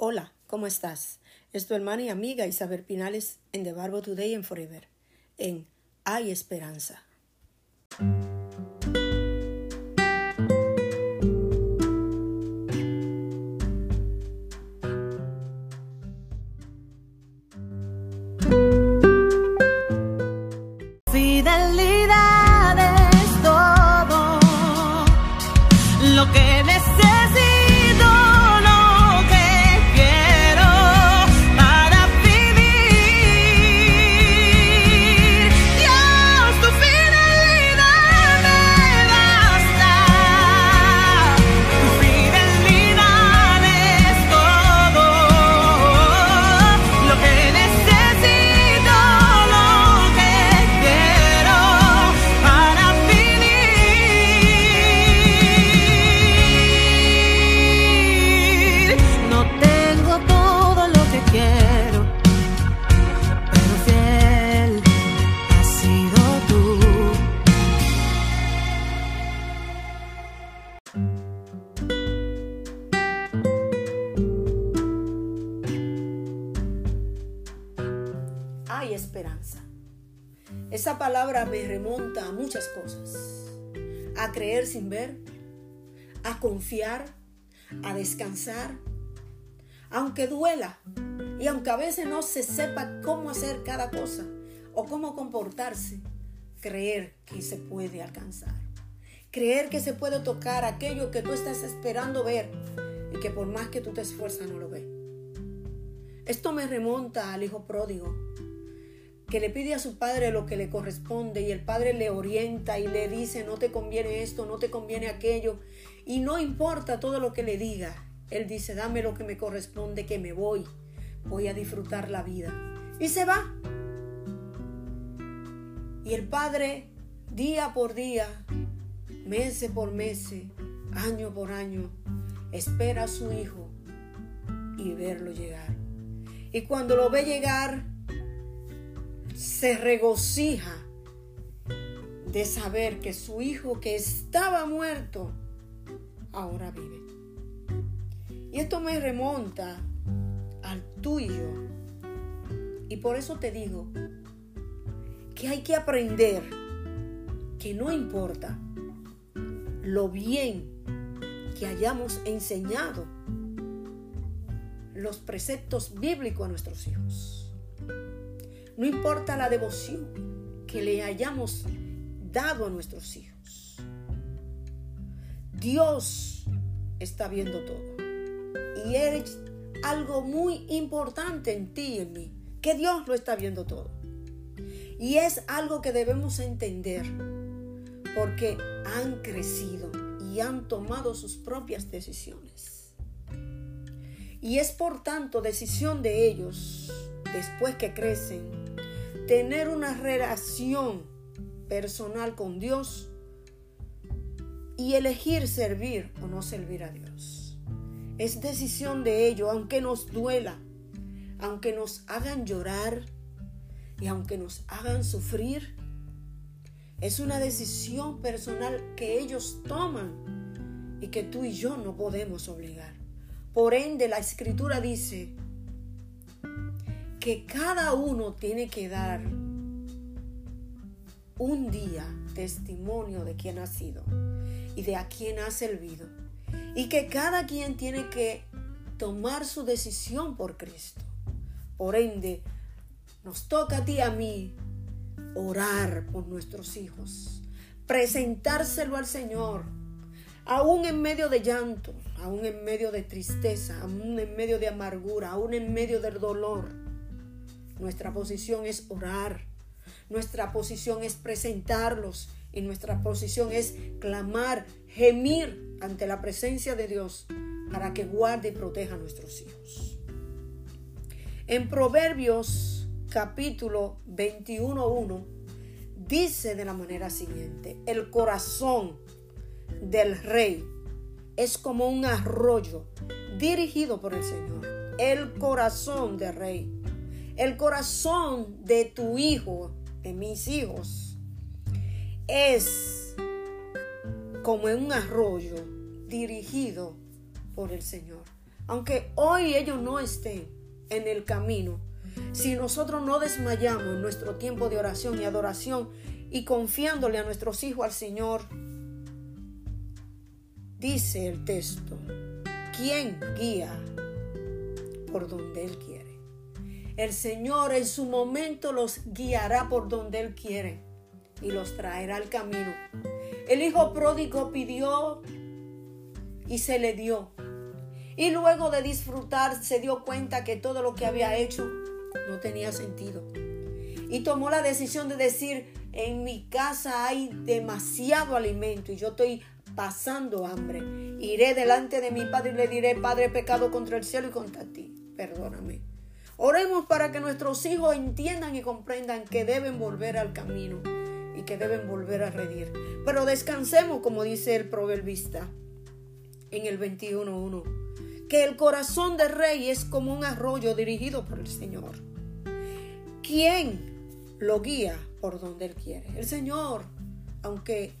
Hola, ¿cómo estás? Es tu hermana y amiga Isabel Pinales en The Barbo Today and Forever, en Hay Esperanza. Fidelidad es todo lo que esperanza. Esa palabra me remonta a muchas cosas. A creer sin ver, a confiar, a descansar, aunque duela y aunque a veces no se sepa cómo hacer cada cosa o cómo comportarse, creer que se puede alcanzar. Creer que se puede tocar aquello que tú estás esperando ver y que por más que tú te esfuerzas no lo ves. Esto me remonta al hijo pródigo, que le pide a su padre lo que le corresponde y el padre le orienta y le dice, no te conviene esto, no te conviene aquello, y no importa todo lo que le diga, él dice, dame lo que me corresponde, que me voy, voy a disfrutar la vida. Y se va. Y el padre, día por día, mes por mes, año por año, espera a su hijo y verlo llegar. Y cuando lo ve llegar, se regocija de saber que su hijo que estaba muerto, ahora vive. Y esto me remonta al tuyo. Y por eso te digo que hay que aprender que no importa lo bien que hayamos enseñado los preceptos bíblicos a nuestros hijos. No importa la devoción que le hayamos dado a nuestros hijos. Dios está viendo todo. Y es algo muy importante en ti y en mí, que Dios lo está viendo todo. Y es algo que debemos entender, porque han crecido y han tomado sus propias decisiones. Y es por tanto decisión de ellos, después que crecen, tener una relación personal con Dios y elegir servir o no servir a Dios. Es decisión de ellos, aunque nos duela, aunque nos hagan llorar y aunque nos hagan sufrir. Es una decisión personal que ellos toman y que tú y yo no podemos obligar. Por ende, la escritura dice que cada uno tiene que dar un día testimonio de quién ha sido y de a quién ha servido. Y que cada quien tiene que tomar su decisión por Cristo. Por ende, nos toca a ti y a mí orar por nuestros hijos, presentárselo al Señor, aún en medio de llanto, aún en medio de tristeza, aún en medio de amargura, aún en medio del dolor. Nuestra posición es orar, nuestra posición es presentarlos y nuestra posición es clamar, gemir ante la presencia de Dios para que guarde y proteja a nuestros hijos. En Proverbios capítulo 21.1 dice de la manera siguiente, el corazón del rey es como un arroyo dirigido por el Señor. El corazón del rey, el corazón de tu hijo, de mis hijos, es como un arroyo dirigido por el Señor. Aunque hoy ellos no estén en el camino, si nosotros no desmayamos en nuestro tiempo de oración y adoración y confiándole a nuestros hijos al Señor, dice el texto, ¿quién guía por donde Él quiere? El Señor en su momento los guiará por donde Él quiere y los traerá al camino. El hijo pródigo pidió y se le dio. Y luego de disfrutar se dio cuenta que todo lo que había hecho no tenía sentido. Y tomó la decisión de decir, en mi casa hay demasiado alimento y yo estoy pasando hambre. Iré delante de mi padre y le diré, Padre, he pecado contra el cielo y contra ti. Perdóname. Oremos para que nuestros hijos entiendan y comprendan que deben volver al camino y que deben volver a redir. Pero descansemos, como dice el proverbista en el 21.1, que el corazón del rey es como un arroyo dirigido por el Señor. ¿Quién lo guía por donde Él quiere? El Señor, aunque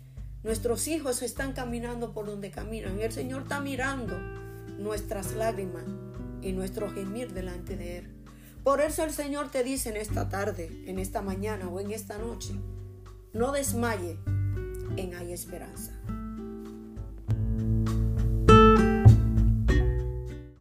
nuestros hijos están caminando por donde caminan, el Señor está mirando nuestras lágrimas y nuestro gemir delante de Él. Por eso el Señor te dice en esta tarde, en esta mañana o en esta noche, no desmaye en hay esperanza.